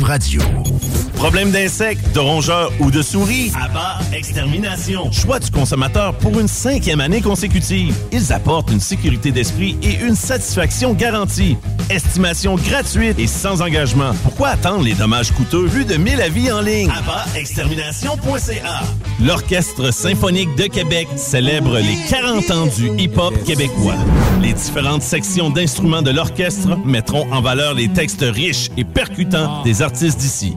Radio. Problème d'insectes, de rongeurs ou de souris? Abba Extermination. Choix du consommateur pour une cinquième année consécutive. Ils apportent une sécurité d'esprit et une satisfaction garantie. Estimation gratuite et sans engagement. Pourquoi attendre les dommages coûteux vu de 1000 avis en ligne? Extermination.ca L'Orchestre symphonique de Québec célèbre les 40 ans du hip-hop québécois. Les différentes sections d'instruments de l'orchestre mettront en valeur les textes riches et percutants des artistes d'ici.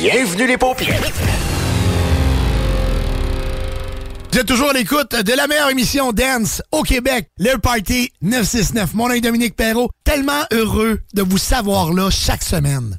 Bienvenue les paupières. Vous êtes toujours à l'écoute de la meilleure émission dance au Québec, le Party 969. Mon nom est Dominique Perrault. Tellement heureux de vous savoir là chaque semaine.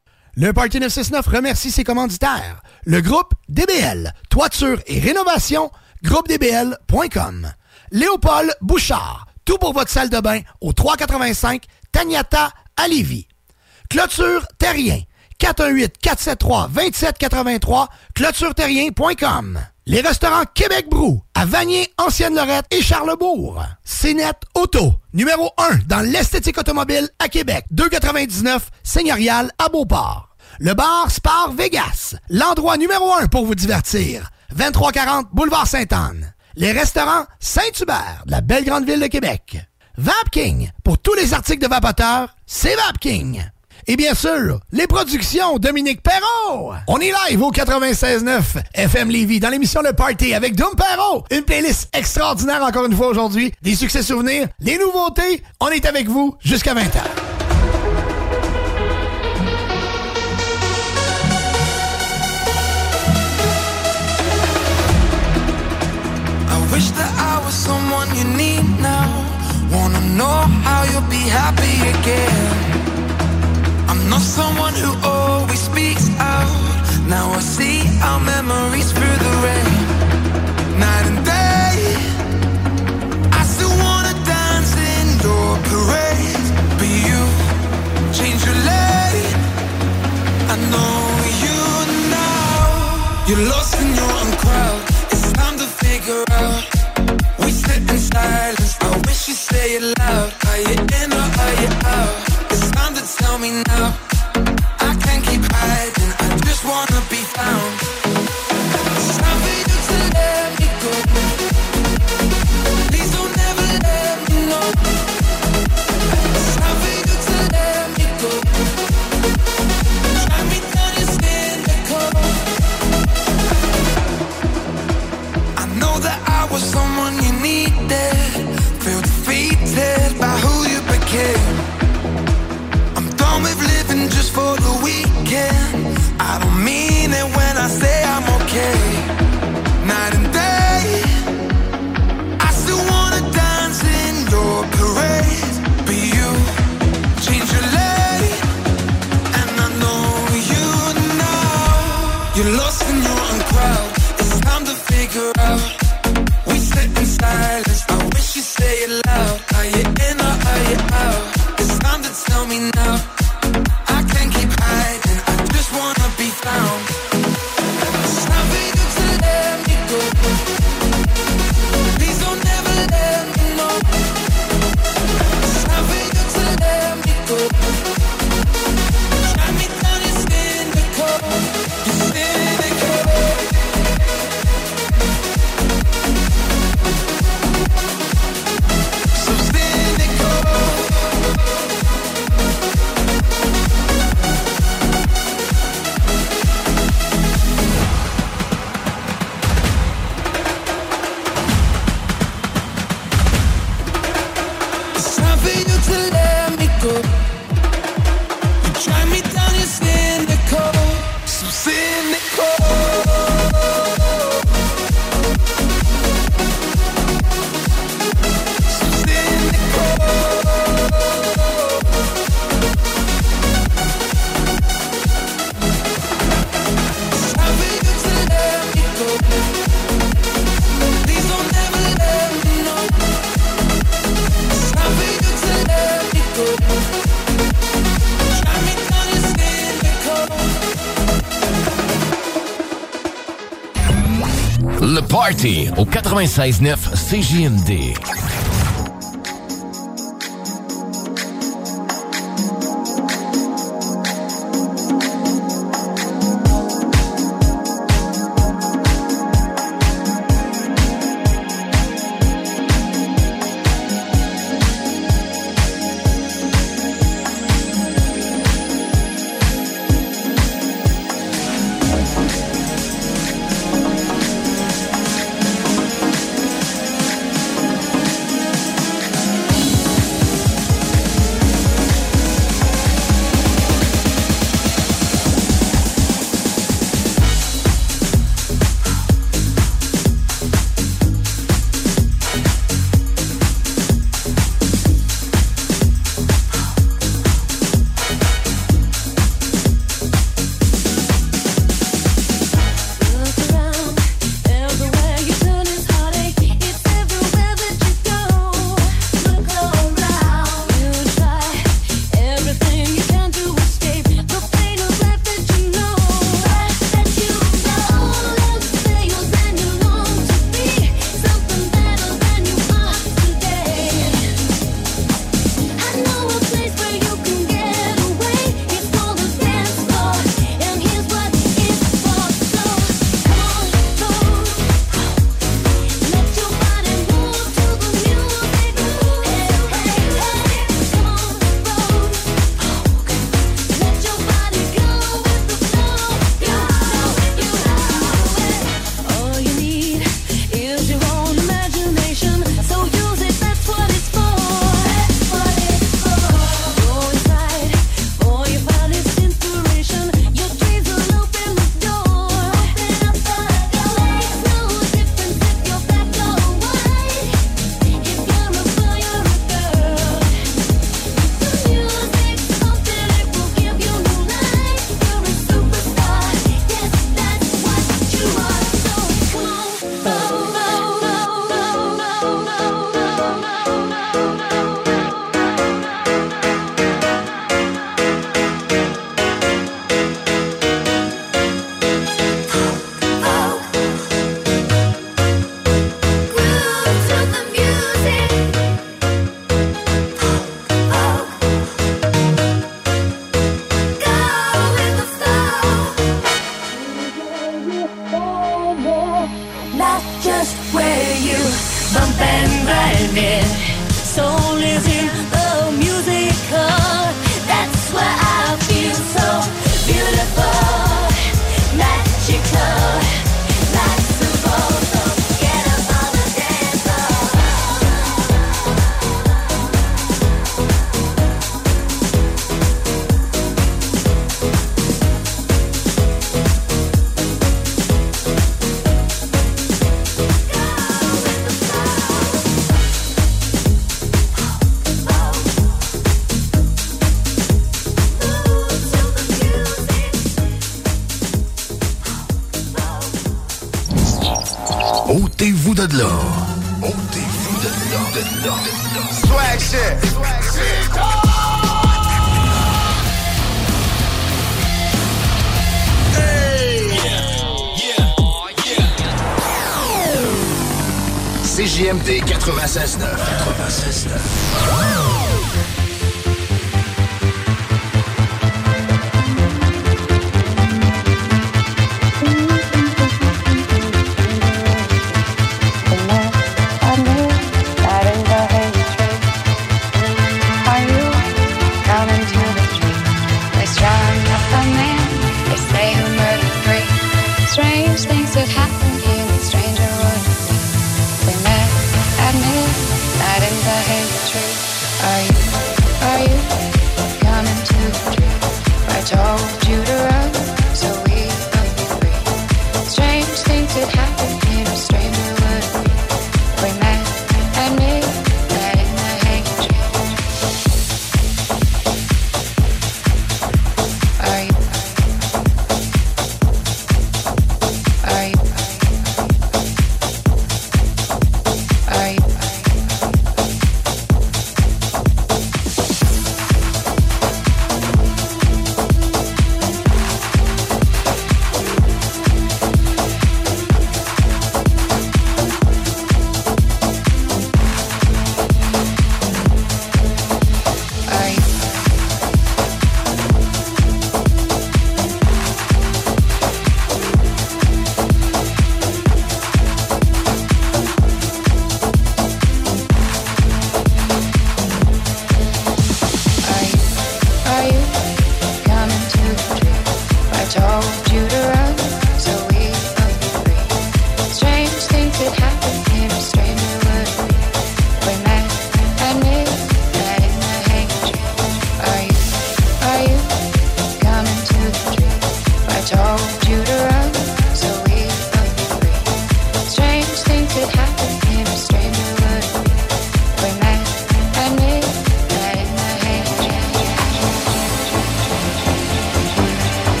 Le Party 969 remercie ses commanditaires. Le groupe DBL, toiture et rénovation, groupedbl.com. Léopold Bouchard, tout pour votre salle de bain au 385 Tagnata à Lévis. Clôture Terrien, 418-473-2783, clôtureterrien.com. Les restaurants Québec Brou, à Vanier, Ancienne-Lorette et Charlebourg. CNET Auto, numéro 1 dans l'esthétique automobile à Québec. 299 Seigneurial à Beauport. Le bar Spar Vegas, l'endroit numéro 1 pour vous divertir. 2340 Boulevard Sainte-Anne. Les restaurants Saint-Hubert, de la belle grande ville de Québec. Vapking, pour tous les articles de vapoteurs, c'est Vapking. Et bien sûr, les productions Dominique Perrault. On est live au 96.9 FM Lévis dans l'émission Le Party avec Dom Perrault. Une playlist extraordinaire encore une fois aujourd'hui. Des succès souvenirs, des nouveautés. On est avec vous jusqu'à 20h. I wish that I was someone you need now. Wanna know how you'll be happy again. Not someone who always speaks out. Now I see our memories through the rain. Night and day. I still wanna dance in your parade. But you change your lane. I know you now. You're lost in your own crowd. It's time to figure out. We sit in silence. I wish you say it loud. Are you in or are you out? Tell me now. I can't keep hiding. I just wanna be found. It's time for you to let me go. Please don't ever let me know. It's time for you to let me go. Me down your. I know that I was someone you needed. Weekend. I don't mean 96.9 CJMD.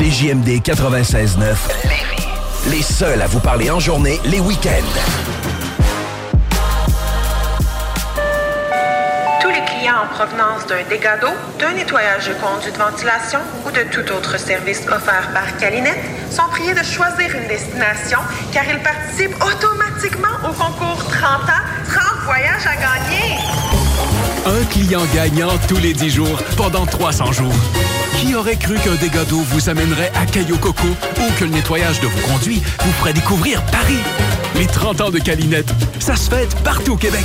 CJMD 96.9 Lévis. Les seuls à vous parler en journée, les week-ends. Tous les clients en provenance d'un dégât d'eau, d'un nettoyage de conduits de ventilation ou de tout autre service offert par Calinette sont priés de choisir une destination car ils participent automatiquement au concours 30 ans, 30 voyages à gagner. Un client gagnant tous les 10 jours pendant 300 jours. Qui aurait cru qu'un dégât d'eau vous amènerait à Caillou Coco ou que le nettoyage de vos conduits vous ferait découvrir Paris? Les 30 ans de Calinette, ça se fête partout au Québec.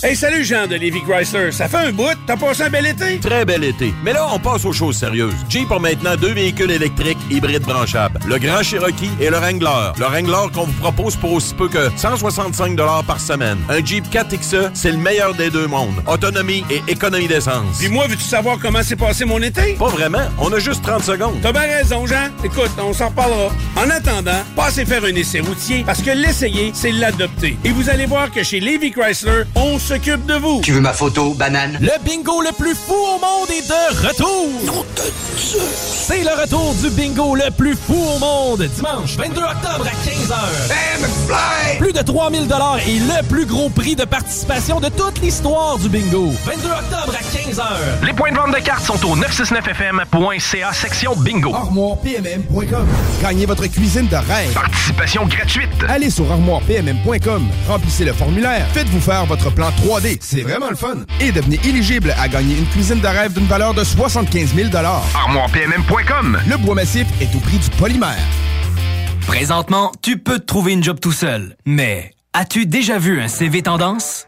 Hey, salut Jean de Lévi Chrysler. Ça fait un bout, t'as passé un bel été? Très bel été. Mais là, on passe aux choses sérieuses. Jeep a maintenant deux véhicules électriques hybrides branchables. Le Grand Cherokee et le Wrangler. Le Wrangler qu'on vous propose pour aussi peu que 165 par semaine. Un Jeep 4XE, c'est le meilleur des deux mondes. Autonomie et économie d'essence. Puis moi, veux-tu savoir comment s'est passé mon été? Pas vraiment. On a juste 30 secondes. T'as bien raison, Jean. Écoute, on s'en reparlera. En attendant, passez faire un essai routier parce que l'essayer, c'est l'adopter. Et vous allez voir que chez Lévi Chrysler, on s'occupe de vous. Tu veux ma photo, banane? Le bingo le plus fou au monde est de retour! C'est le retour du bingo le plus fou au monde, dimanche 22 octobre à 15h. Plus de 3000 dollars et le plus gros prix de participation de toute l'histoire du bingo. 22 octobre à 15h. Les points de vente de cartes sont au 969fm.ca section bingo. ArmoirePMM.com. Gagnez votre cuisine de rêve. Participation gratuite. Allez sur ArmoirePMM.com. Remplissez le formulaire. Faites-vous faire votre plan 3D. C'est vraiment le fun. Et devenez éligible à gagner une cuisine de rêve d'une valeur de 75 000 ArmoirePMM.com. Le bois massif est au prix du polymère. Présentement, tu peux te trouver une job tout seul. Mais as-tu déjà vu un CV tendance?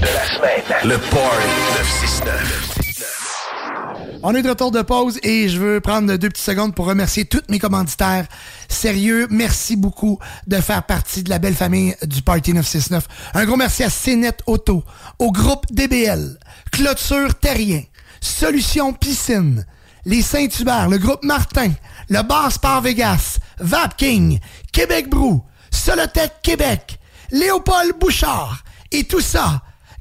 de la semaine. Le Party 969. On est de retour de pause et je veux prendre deux petites secondes pour remercier tous mes commanditaires. Sérieux, merci beaucoup de faire partie de la belle famille du Party 969. Un gros merci à CNET Auto, au groupe DBL, Clôture Terrien, Solution Piscine, les Saint-Hubert, le groupe Martin, le Bar Sport Vegas, Vapking, Québec Brou, Solotech Québec, Léopold Bouchard et tout ça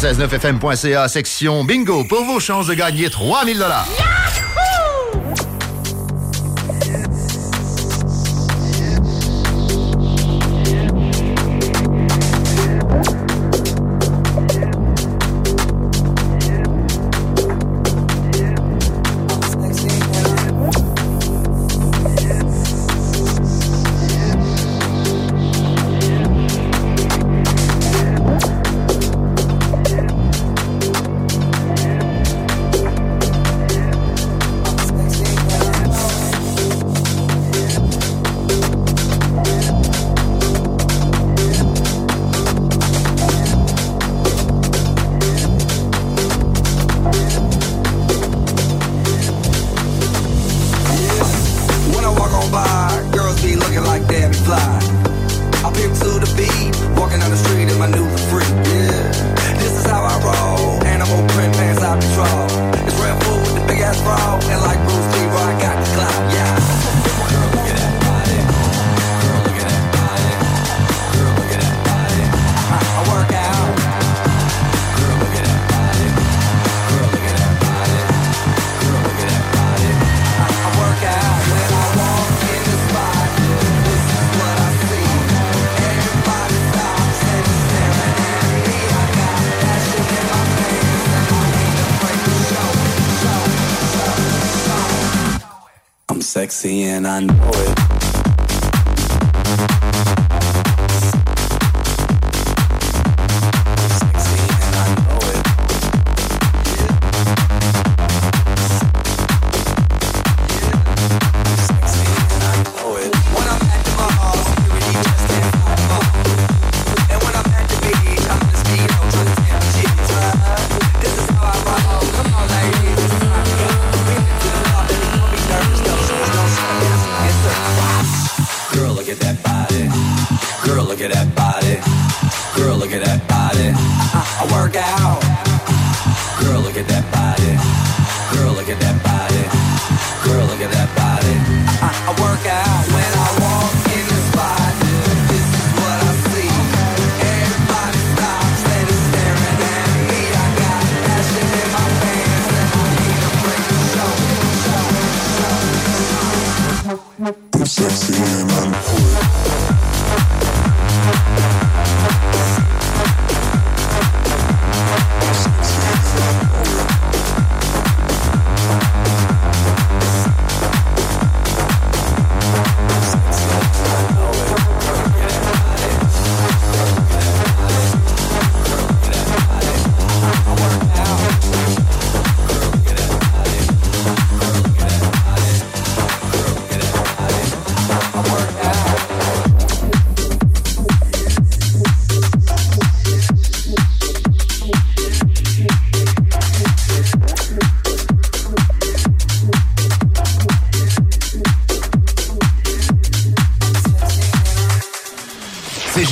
969fm.ca, section bingo, pour vos chances de gagner 3000 dollars.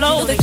Flow. The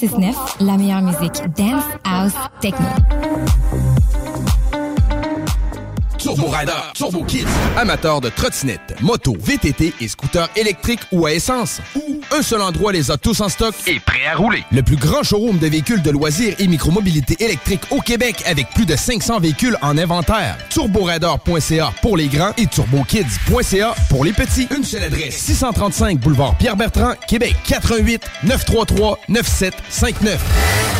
6.9, la meilleure musique dance, house, techno. Turbo Kids. Amateurs de trottinettes, motos, VTT et scooters électriques ou à essence. Ou un seul endroit les a tous en stock et prêt à rouler. Le plus grand showroom de véhicules de loisirs et micromobilité électrique au Québec avec plus de 500 véhicules en inventaire. TurboRider.ca pour les grands et TurboKids.ca pour les petits. Une seule adresse, 635 boulevard Pierre-Bertrand, Québec. 88 933 9759.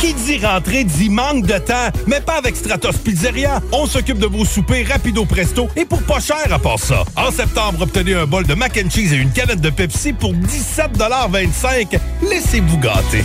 Qui dit rentrer dit manque de temps, mais pas avec Stratos Pizzeria. On s'occupe de vos soupers rapido presto et pour pas cher à part ça. En septembre, obtenez un bol de mac and cheese et une canette de Pepsi pour 17,25 Laissez-vous gâter.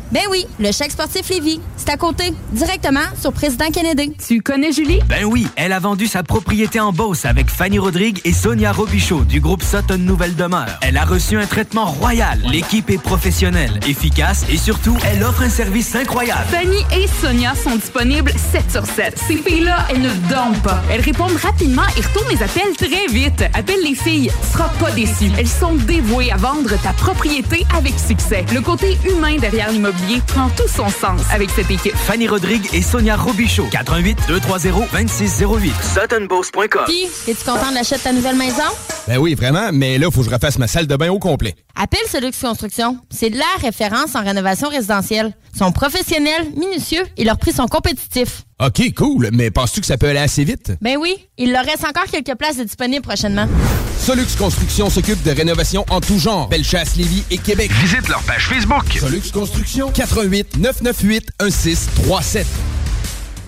Ben oui, le chèque sportif Lévis. C'est à côté, directement sur Président Kennedy. Tu connais Julie? Ben oui, elle a vendu sa propriété en Beauce avec Fanny Rodrigue et Sonia Robichaud du groupe Sutton Nouvelle Demeure. Elle a reçu un traitement royal. L'équipe est professionnelle, efficace et surtout, elle offre un service incroyable. Fanny et Sonia sont disponibles 7 sur 7. Ces filles-là, elles ne dorment pas. Elles répondent rapidement et retournent les appels très vite. Appelle les filles, tu seras pas déçu. Elles sont dévouées à vendre ta propriété avec succès. Le côté humain derrière l'immobilier prend tout son sens avec cette équipe. Fanny Rodrigue et Sonia Robichaud. 88 230 2608. SuttonBeauce.com. Puis, es-tu content de l'achat de ta nouvelle maison? Ben oui, vraiment, mais là, faut que je refasse ma salle de bain au complet. Appelle Solux Construction. C'est la référence en rénovation résidentielle. Ils sont professionnels, minutieux et leurs prix sont compétitifs. OK, cool. Mais penses-tu que ça peut aller assez vite? Ben oui, il leur reste encore quelques places de disponibles prochainement. Solux Construction s'occupe de rénovation en tout genre. Bellechasse, Lévis et Québec. Visite leur page Facebook. Solux Construction. 88 998 1637.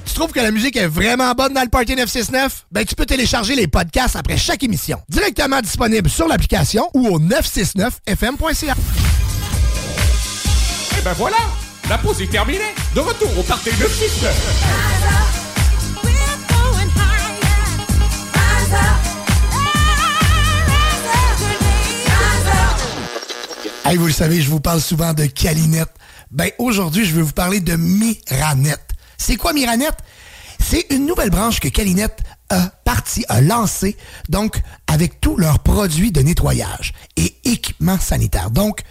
Tu trouves que la musique est vraiment bonne dans le Party 969? Ben, tu peux télécharger les podcasts après chaque émission. Directement disponible sur l'application ou au 969fm.ca. Et ben voilà, la pause est terminée. De retour au Party 969. Hey, vous le savez, je vous parle souvent de Calinette. Ben, aujourd'hui, je vais vous parler de Miranette. C'est quoi Miranette? C'est une nouvelle branche que Calinette a parti, a lancé, donc, avec tous leurs produits de nettoyage et équipements sanitaires. Donc,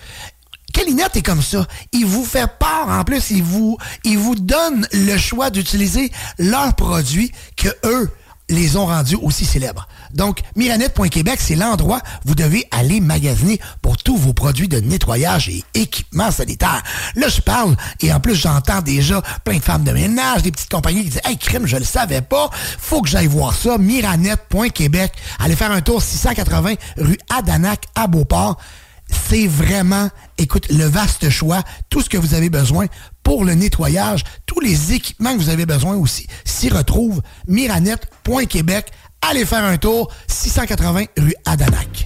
Calinette est comme ça. Il vous fait part, en plus, il vous, il vous donne le choix d'utiliser leurs produits que eux les ont rendus aussi célèbres. Donc, Miranette.Québec, c'est l'endroit où vous devez aller magasiner pour tous vos produits de nettoyage et équipements sanitaires. Là, je parle, et en plus, j'entends déjà plein de femmes de ménage, des petites compagnies qui disent « Hey, crime, je le savais pas, faut que j'aille voir ça. » Miranette.Québec. Allez faire un tour 680 rue Adanac à Beauport c'est vraiment, écoute, le vaste choix, tout ce que vous avez besoin pour le nettoyage, tous les équipements que vous avez besoin aussi s'y retrouvent. Miranette.Québec. Allez faire un tour, 680 rue Adanac.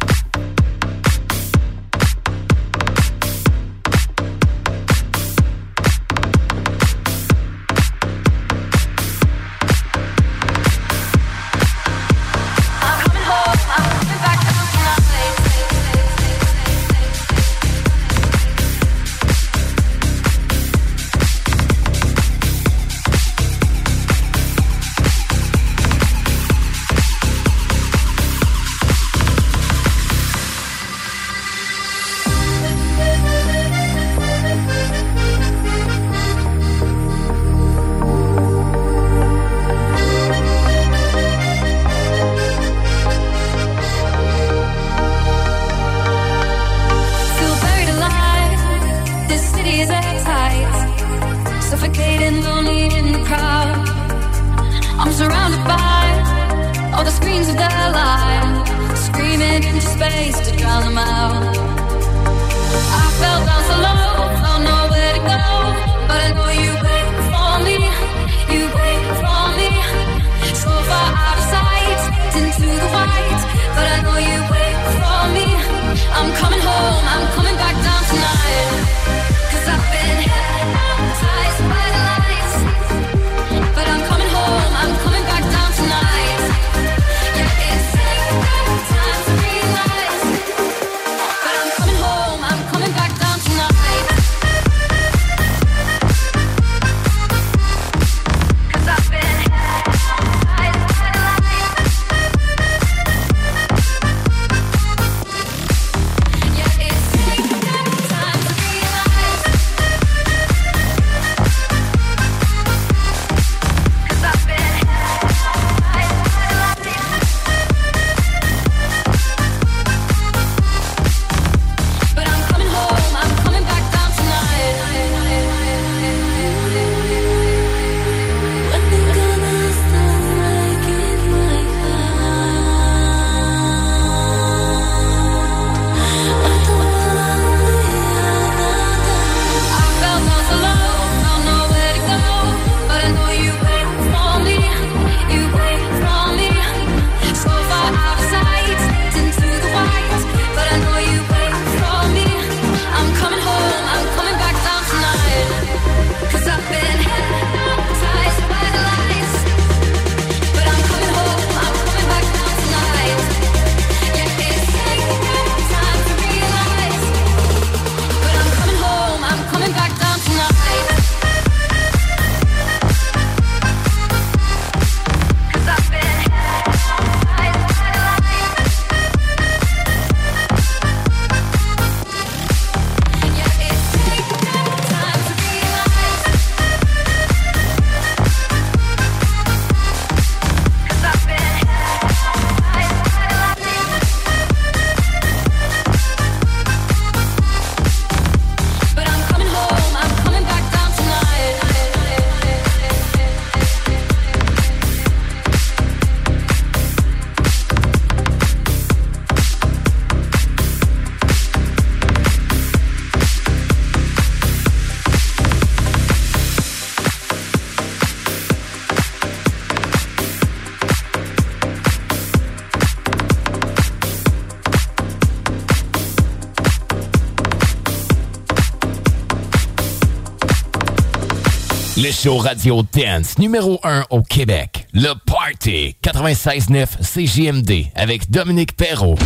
Le show radio dance numéro 1 au Québec. Le Party 96.9 CJMD avec Dominique Perrault.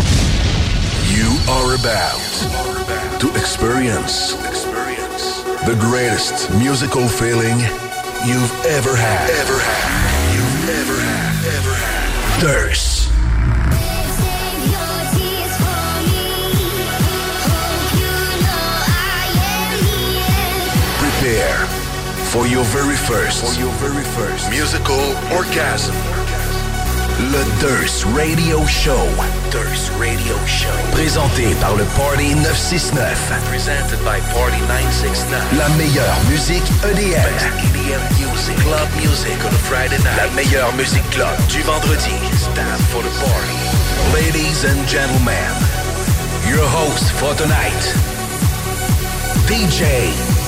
You are about to experience the greatest musical feeling you've ever had. Ever had. You've ever had. Ever had. Thirst. For your very first, for your very first musical orgasm. Le Durst Radio Show. Durst Radio Show. Présenté par le Party 969. Presented by Party 969. La meilleure musique EDM. EDM music. Club music on a Friday night. La meilleure musique club du vendredi. Time for the party. Ladies and gentlemen, your host for tonight, DJ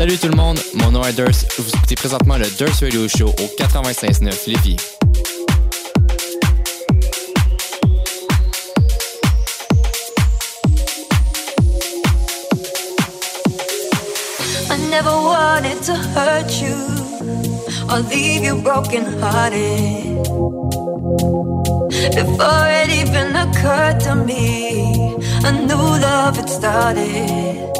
Salut tout le monde, mon nom est Durst. Vous écoutez présentement le Durst Radio Show au 96.9 Lévis. I never wanted to hurt you or leave you broken hearted. Before it even occurred to me, a new love had started.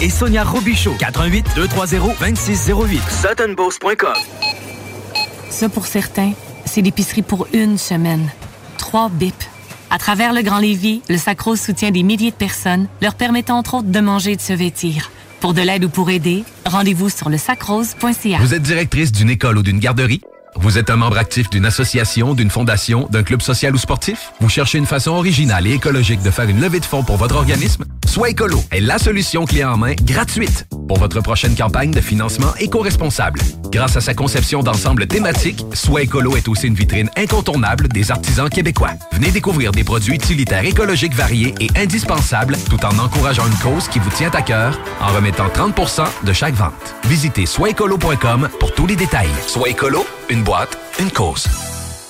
et Sonia Robichaud. 88 230 2608. SuttonBoss.com. Ça, pour certains, c'est l'épicerie pour une semaine. Trois bips. À travers le Grand Lévis, le Sacro soutient des milliers de personnes, leur permettant entre autres de manger et de se vêtir. Pour de l'aide ou pour aider, rendez-vous sur le sacrose.ca. Vous êtes directrice d'une école ou d'une garderie? Vous êtes un membre actif d'une association, d'une fondation, d'un club social ou sportif? Vous cherchez une façon originale et écologique de faire une levée de fonds pour votre organisme? Soit est la solution clé en main gratuite pour votre prochaine campagne de financement éco-responsable. Grâce à sa conception d'ensemble thématique, Soit est aussi une vitrine incontournable des artisans québécois. Venez découvrir des produits utilitaires écologiques variés et indispensables tout en encourageant une cause qui vous tient à cœur en remettant 30% de chaque vente. Visitez soitécolo.com pour tous les détails. Soit une boîte, une cause.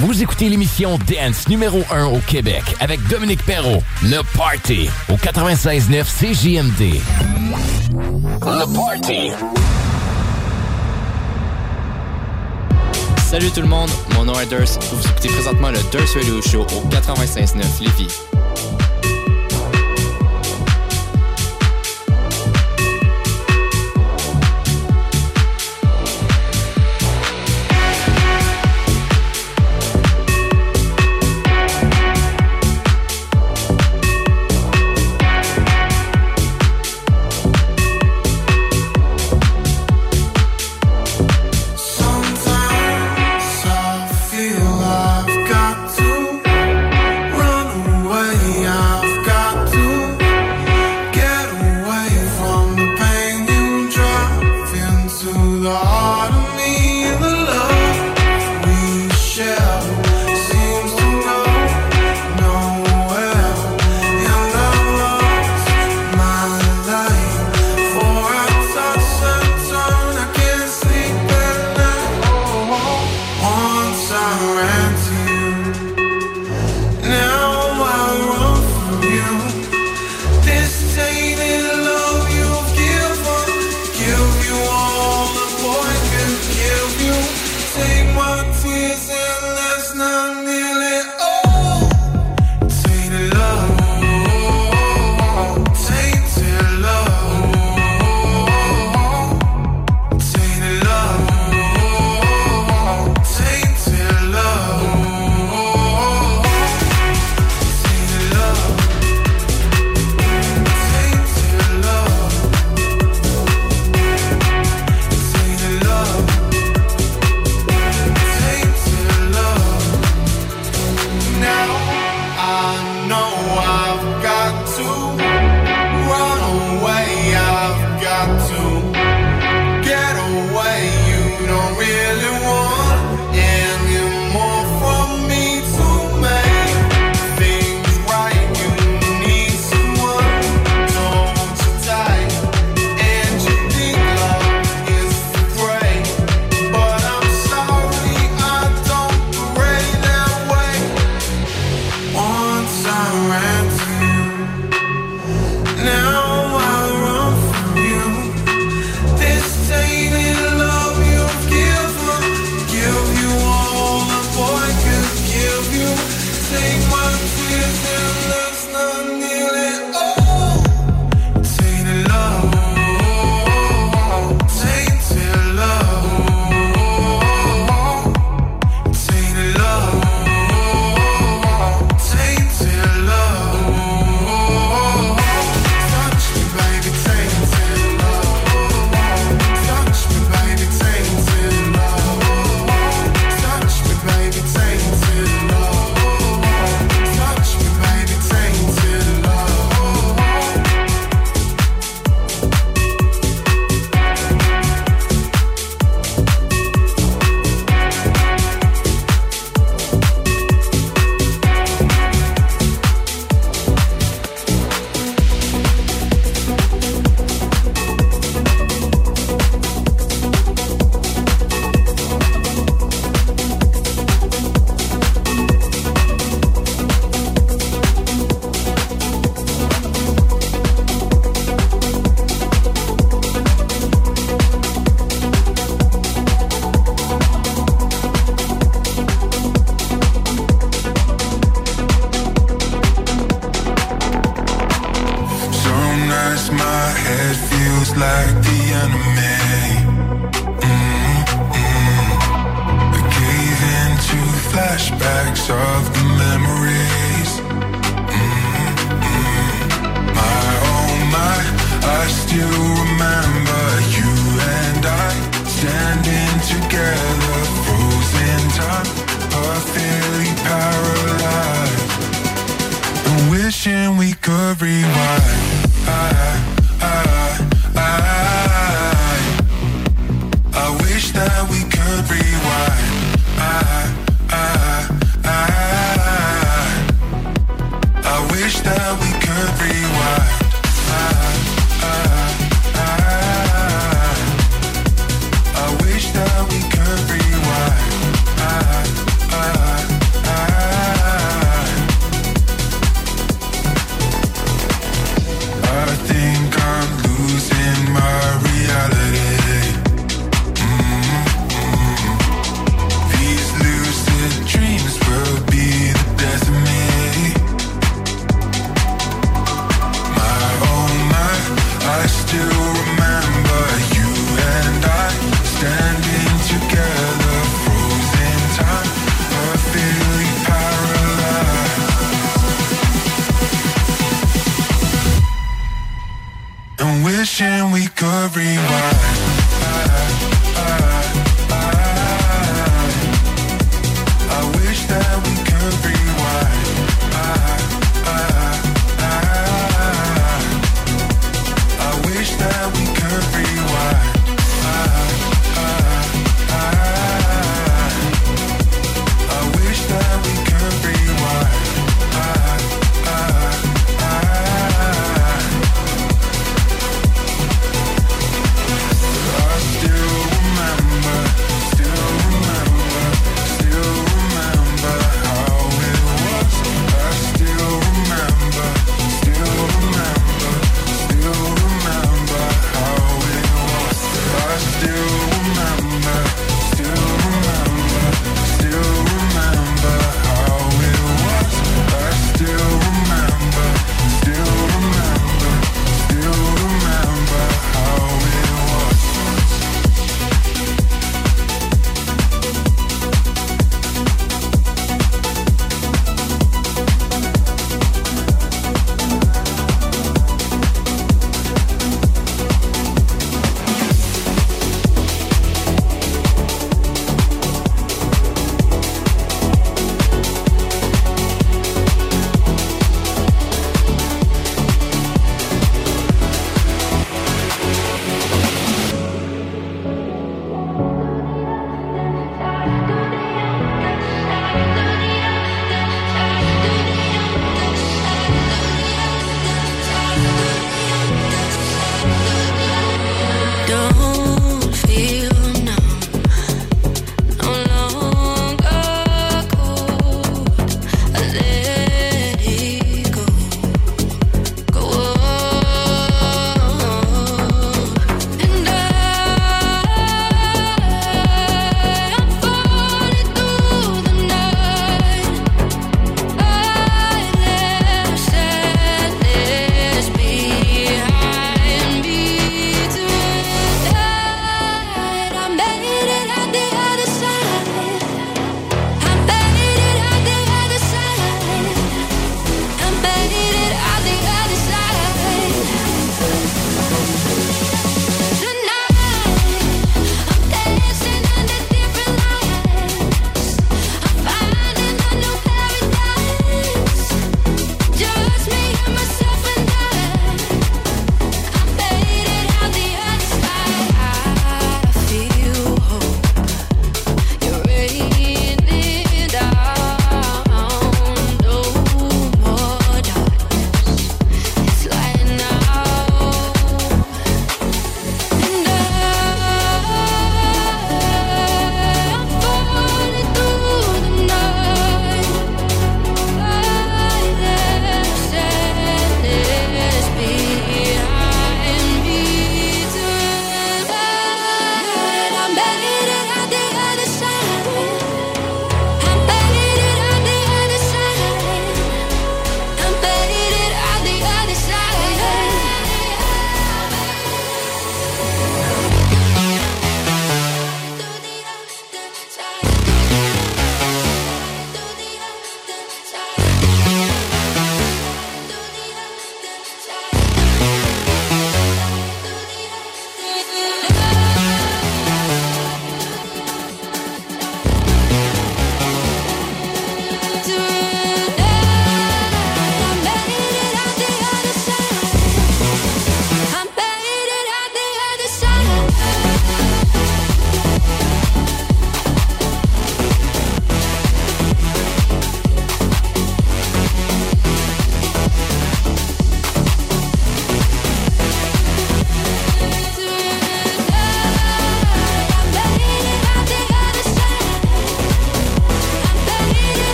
Vous écoutez l'émission Dance numéro 1 au Québec avec Dominique Perrault. Le Party au 96.9 CJMD. Le Party. Salut tout le monde, mon nom est Durst. Vous écoutez présentement le Durst Radio Show au 96.9 Lévis.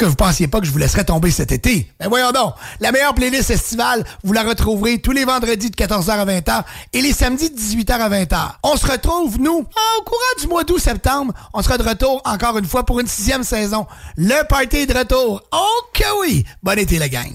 Que vous pensiez pas que je vous laisserais tomber cet été. Ben voyons donc, la meilleure playlist estivale, vous la retrouverez tous les vendredis de 14h à 20h et les samedis de 18h à 20h. On se retrouve, nous, au courant du mois d'août-septembre. On sera de retour encore une fois pour une sixième saison. Le party de retour. Oh que oui! Bon été, la gang!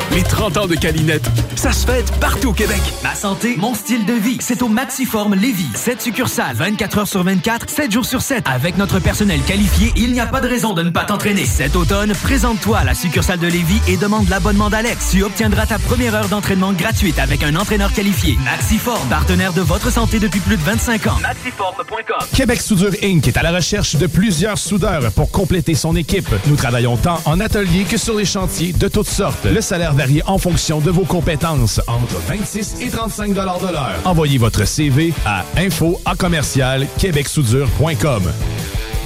Les 30 ans de Calinette, ça se fête partout au Québec. Ma santé, mon style de vie, c'est au Maxiform Lévis. 7 succursales, 24 heures sur 24, 7 jours sur 7. Avec notre personnel qualifié, il n'y a pas de raison de ne pas t'entraîner. Cet automne, présente-toi à la succursale de Lévis et demande l'abonnement d'Alex. Tu obtiendras ta première heure d'entraînement gratuite avec un entraîneur qualifié. Maxiform, partenaire de votre santé depuis plus de 25 ans. Maxiform.com. Québec Soudure Inc. est à la recherche de plusieurs soudeurs pour compléter son équipe. Nous travaillons tant en atelier que sur les chantiers de toutes sortes. Le salaire en fonction de vos compétences, entre 26 et 35 de l'heure. Envoyez votre CV à info à commercial québecsoudure.com.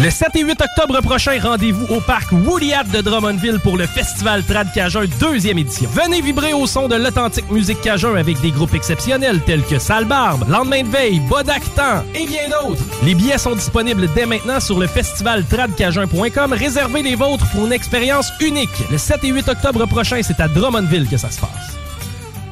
Le 7 et 8 octobre prochain, rendez-vous au parc Woodyard de Drummondville pour le Festival Trad Cajun deuxième édition. Venez vibrer au son de l'authentique musique Cajun avec des groupes exceptionnels tels que Sale Barbe, Lendemain de veille, Bodactan et bien d'autres. Les billets sont disponibles dès maintenant sur le festivaltradcajun.com. Réservez les vôtres pour une expérience unique. Le 7 et 8 octobre prochain, c'est à Drummondville que ça se passe.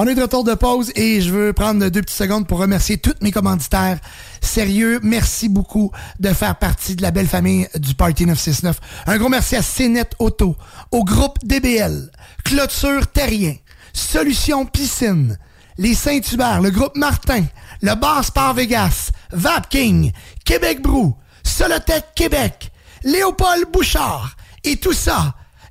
On est de retour de pause et je veux prendre deux petites secondes pour remercier tous mes commanditaires. Sérieux, merci beaucoup de faire partie de la belle famille du Party 969. Un gros merci à CNET Auto, au groupe DBL, Clôture Terrien, Solution Piscine, les Saint-Hubert, le groupe Martin, le Bar Sport Vegas, Vapking, Québec Brou, Solotech Québec, Léopold Bouchard et tout ça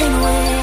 broken away.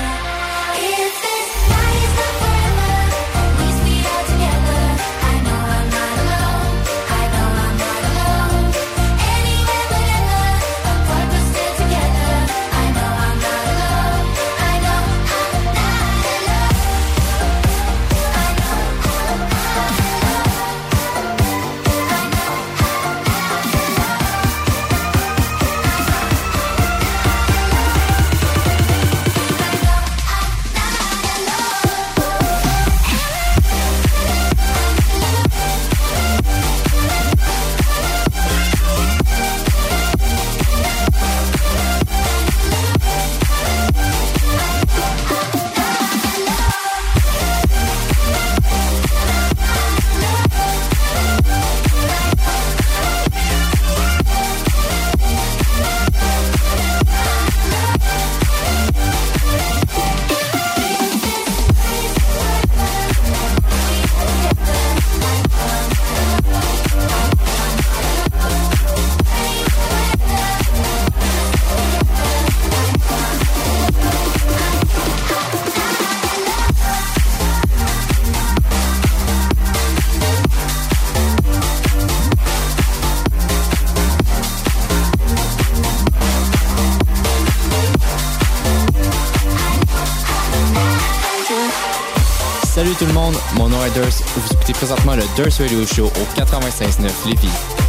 Durs Radio Show au 96.9 Lévis.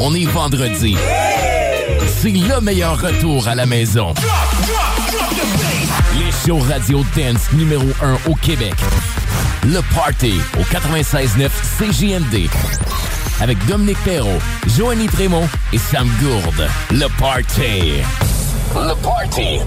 on est vendredi. C'est le meilleur retour à la maison. Les shows radio dance numéro 1 au Québec. Le Party au 96.9 CJMD. Avec Dominique Perrault, Joanny Prémont et Sam Gourde. Le Party. Le Party.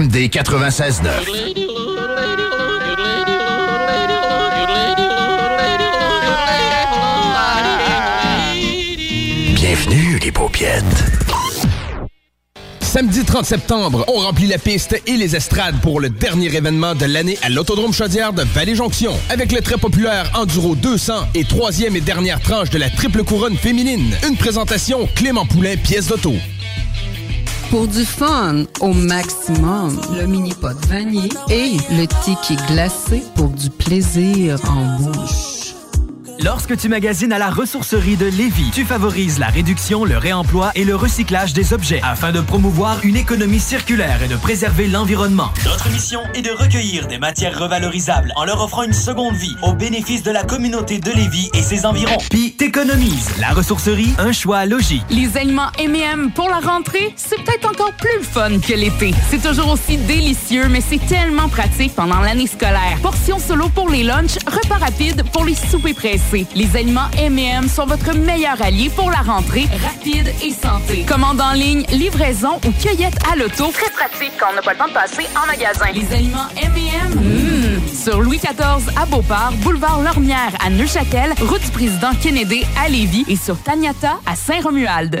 CJMD 96.9. Bienvenue, les paupiètes. Samedi 30 septembre, on remplit la piste et les estrades pour le dernier événement de l'année à l'Autodrome Chaudière de Vallée-Jonction. Avec le très populaire Enduro 200 et troisième et dernière tranche de la triple couronne féminine. Une présentation Clément Poulain, pièce d'auto. Pour du fun au maximum, le mini pot vanille et le ticket glacé pour du plaisir en bouche. Lorsque tu magasines à la ressourcerie de Lévis, tu favorises la réduction, le réemploi et le recyclage des objets afin de promouvoir une économie circulaire et de préserver l'environnement. Notre mission est de recueillir des matières revalorisables en leur offrant une seconde vie au bénéfice de la communauté de Lévis et ses environs. Puis t'économises. La ressourcerie, un choix logique. Les aliments M&M pour la rentrée, c'est peut-être encore plus le fun que l'été. C'est toujours aussi délicieux, mais c'est tellement pratique pendant l'année scolaire. Portions solo pour les lunchs, repas rapides pour les soupers pressés. Les aliments M&M sont votre meilleur allié pour la rentrée rapide et santé. Commande en ligne, livraison ou cueillette à l'auto. Très pratique quand on n'a pas le temps de passer en magasin. Les aliments M&M, mmh. sur Louis XIV à Beauport, boulevard Lormière à Neuchâtel, route du président Kennedy à Lévis et sur Taniata à Saint-Romuald.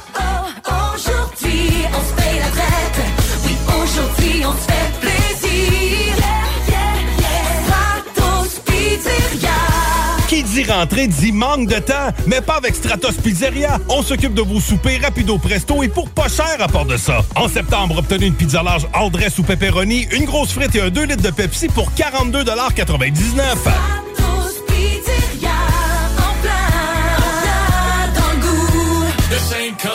Qui dit rentrée dit manque de temps, mais pas avec Stratos Pizzeria. On s'occupe de vos soupers rapido presto et pour pas cher à part de ça. En septembre, obtenez une pizza large all dress ou pepperoni, une grosse frite et un 2 litres de Pepsi pour 42,99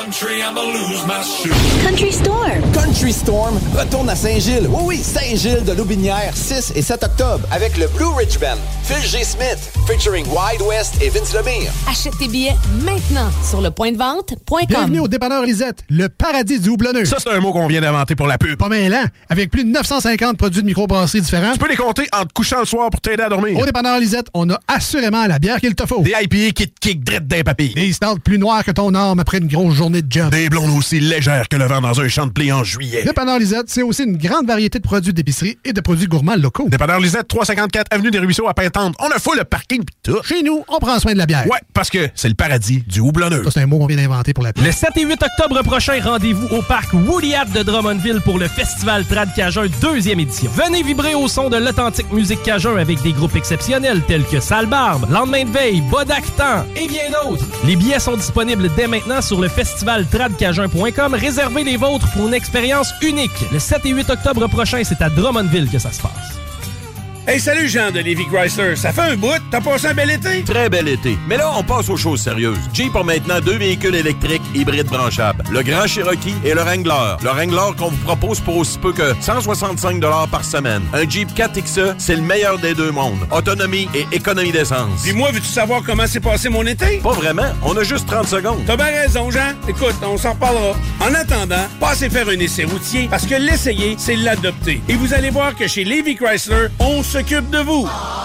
country, I'ma lose my shoe. Country Storm. Country Storm retourne à Saint-Gilles. Oui, oui, Saint-Gilles de Loubinière, 6 et 7 octobre, avec le Blue Ridge Band, Phil G. Smith, featuring Wide West et Vince Lemire. Achète tes billets maintenant sur le point de vente.com. Bienvenue au dépanneur Lisette, le paradis du houblonneux. Ça, c'est un mot qu'on vient d'inventer pour la pub. Pas mêlant, avec plus de 950 produits de microbrasserie différents. Tu peux les compter en te couchant le soir pour t'aider à dormir. Au dépanneur Lisette, on a assurément la bière qu'il te faut. Des IPA qui te kick drette d'un papy. Des stouts plus noirs que ton arme après une grosse journée de job. Des blondes aussi légères que le vent dans un champ de blé en juillet. Dépanneur Lisette, c'est aussi une grande variété de produits d'épicerie et de produits gourmands locaux. Dépanneur Lisette, 354 Avenue des Ruisseaux à Pintante. On a full le parking pis tout. Chez nous, on prend soin de la bière. Ouais, parce que c'est le paradis du houblonneux. Ça, c'est un mot qu'on vient d'inventer pour la bière. Le 7 et 8 octobre prochain, rendez-vous au parc Woodyard de Drummondville pour le Festival Trad Cajun deuxième édition. Venez vibrer au son de l'authentique musique Cajun avec des groupes exceptionnels tels que Sale Barbe, Lendemain de veille, Bodactan et bien d'autres. Les billets sont disponibles dès maintenant sur le festivaltradcajun.com. Réservez les vôtres pour une expérience unique. Le 7 et 8 octobre prochain, c'est à Drummondville que ça se passe. Hey, salut Jean de Lévi Chrysler. Ça fait un bout. T'as passé un bel été? Très bel été. Mais là, on passe aux choses sérieuses. Jeep a maintenant deux véhicules électriques hybrides branchables. Le Grand Cherokee et le Wrangler. Le Wrangler qu'on vous propose pour aussi peu que 165 par semaine. Un Jeep 4XE, c'est le meilleur des deux mondes. Autonomie et économie d'essence. Puis moi, veux-tu savoir comment s'est passé mon été? Pas vraiment. On a juste 30 secondes. T'as bien raison, Jean. Écoute, on s'en reparlera. En attendant, passez faire un essai routier parce que l'essayer, c'est l'adopter. Et vous allez voir que chez Lévi Chrysler, on s'occupe de vous. Oh,